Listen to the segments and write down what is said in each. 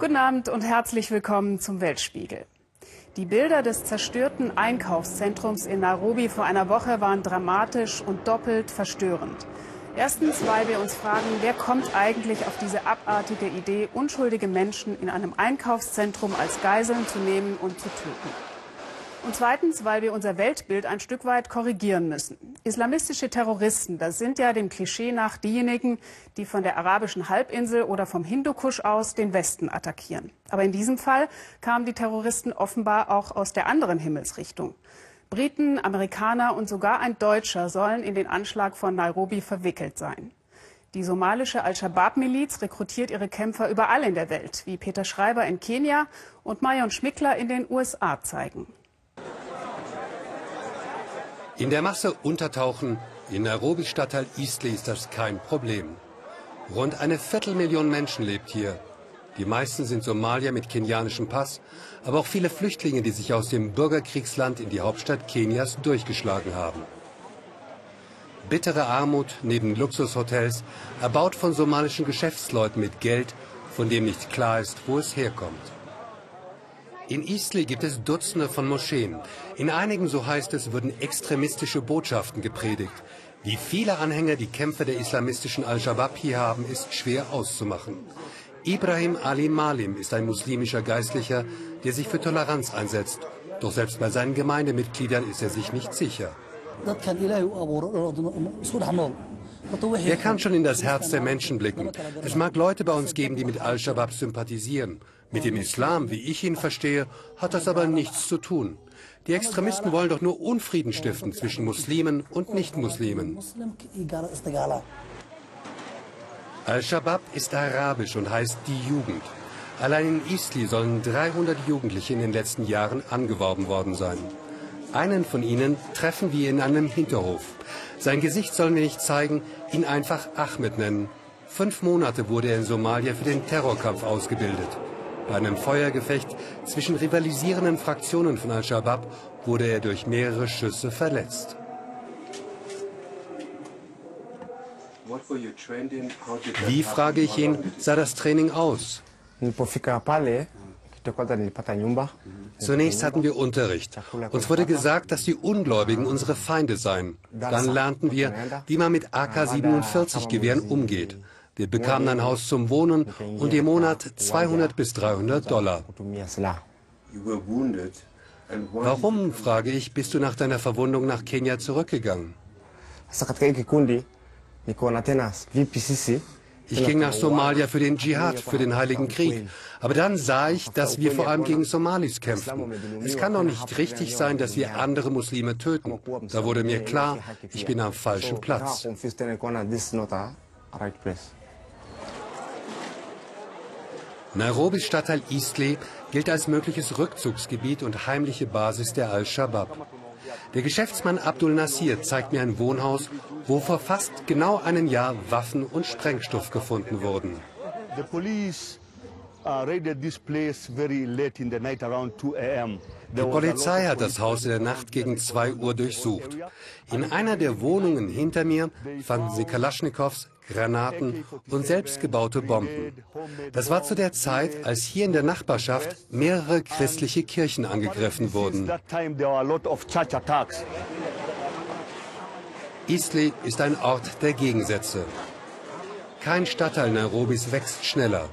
Guten Abend und herzlich willkommen zum Weltspiegel. Die Bilder des zerstörten Einkaufszentrums in Nairobi vor einer Woche waren dramatisch und doppelt verstörend. Erstens, weil wir uns fragen, wer kommt eigentlich auf diese abartige Idee, unschuldige Menschen in einem Einkaufszentrum als Geiseln zu nehmen und zu töten. Und zweitens, weil wir unser Weltbild ein Stück weit korrigieren müssen. Islamistische Terroristen, das sind ja dem Klischee nach diejenigen, die von der arabischen Halbinsel oder vom Hindukusch aus den Westen attackieren. Aber in diesem Fall kamen die Terroristen offenbar auch aus der anderen Himmelsrichtung. Briten, Amerikaner und sogar ein Deutscher sollen in den Anschlag von Nairobi verwickelt sein. Die somalische Al-Shabaab-Miliz rekrutiert ihre Kämpfer überall in der Welt, wie Peter Schreiber in Kenia und Marion Schmickler in den USA zeigen. In der Masse untertauchen, in Nairobi Stadtteil Eastleigh ist das kein Problem. Rund eine Viertelmillion Menschen lebt hier. Die meisten sind Somalier mit kenianischem Pass, aber auch viele Flüchtlinge, die sich aus dem Bürgerkriegsland in die Hauptstadt Kenias durchgeschlagen haben. Bittere Armut neben Luxushotels, erbaut von somalischen Geschäftsleuten mit Geld, von dem nicht klar ist, wo es herkommt. In Eastleigh gibt es Dutzende von Moscheen. In einigen, so heißt es, würden extremistische Botschaften gepredigt. Wie viele Anhänger die Kämpfer der islamistischen Al-Shabaab hier haben, ist schwer auszumachen. Ibrahim Ali Malim ist ein muslimischer Geistlicher, der sich für Toleranz einsetzt. Doch selbst bei seinen Gemeindemitgliedern ist er sich nicht sicher. Er kann schon in das Herz der Menschen blicken. Es mag Leute bei uns geben, die mit Al-Shabaab sympathisieren. Mit dem Islam, wie ich ihn verstehe, hat das aber nichts zu tun. Die Extremisten wollen doch nur Unfrieden stiften zwischen Muslimen und Nichtmuslimen. Al-Shabaab ist arabisch und heißt die Jugend. Allein in Isli sollen 300 Jugendliche in den letzten Jahren angeworben worden sein. Einen von ihnen treffen wir in einem Hinterhof. Sein Gesicht sollen wir nicht zeigen, ihn einfach Ahmed nennen. Fünf Monate wurde er in Somalia für den Terrorkampf ausgebildet. Bei einem Feuergefecht zwischen rivalisierenden Fraktionen von Al-Shabaab wurde er durch mehrere Schüsse verletzt. Wie, frage ich ihn, sah das Training aus? Zunächst hatten wir Unterricht. Uns wurde gesagt, dass die Ungläubigen unsere Feinde seien. Dann lernten wir, wie man mit AK-47-Gewehren umgeht. Wir bekamen ein Haus zum Wohnen und im Monat 200 bis 300 Dollar. Warum, frage ich, bist du nach deiner Verwundung nach Kenia zurückgegangen? Ich ging nach Somalia für den Dschihad, für den Heiligen Krieg. Aber dann sah ich, dass wir vor allem gegen Somalis kämpften. Es kann doch nicht richtig sein, dass wir andere Muslime töten. Da wurde mir klar, ich bin am falschen Platz. Nairobis Stadtteil Eastleigh gilt als mögliches Rückzugsgebiet und heimliche Basis der Al-Shabaab. Der Geschäftsmann Abdul Nasir zeigt mir ein Wohnhaus, wo vor fast genau einem Jahr Waffen und Sprengstoff gefunden wurden. Uh, Die Polizei hat das Haus in der Nacht gegen 2 Uhr durchsucht. In einer der Wohnungen hinter mir fanden sie Kalaschnikows, Granaten und selbstgebaute Bomben. Das war zu der Zeit, als hier in der Nachbarschaft mehrere christliche Kirchen angegriffen wurden. Eastleigh ist ein Ort der Gegensätze. Kein Stadtteil Nairobis wächst schneller.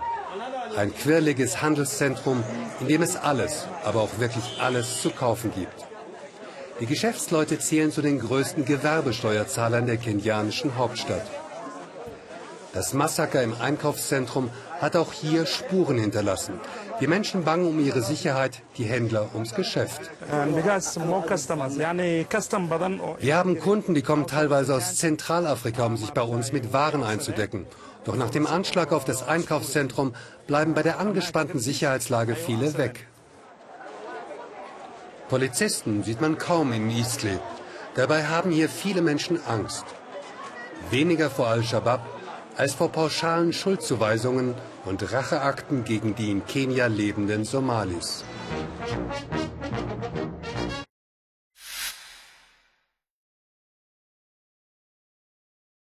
Ein quirliges Handelszentrum, in dem es alles, aber auch wirklich alles zu kaufen gibt. Die Geschäftsleute zählen zu den größten Gewerbesteuerzahlern der kenianischen Hauptstadt. Das Massaker im Einkaufszentrum hat auch hier Spuren hinterlassen. Die Menschen bangen um ihre Sicherheit, die Händler ums Geschäft. Wir haben Kunden, die kommen teilweise aus Zentralafrika, um sich bei uns mit Waren einzudecken. Doch nach dem Anschlag auf das Einkaufszentrum bleiben bei der angespannten Sicherheitslage viele weg. Polizisten sieht man kaum in Eastleigh. Dabei haben hier viele Menschen Angst. Weniger vor Al-Shabaab, als vor pauschalen Schuldzuweisungen und Racheakten gegen die in Kenia lebenden Somalis.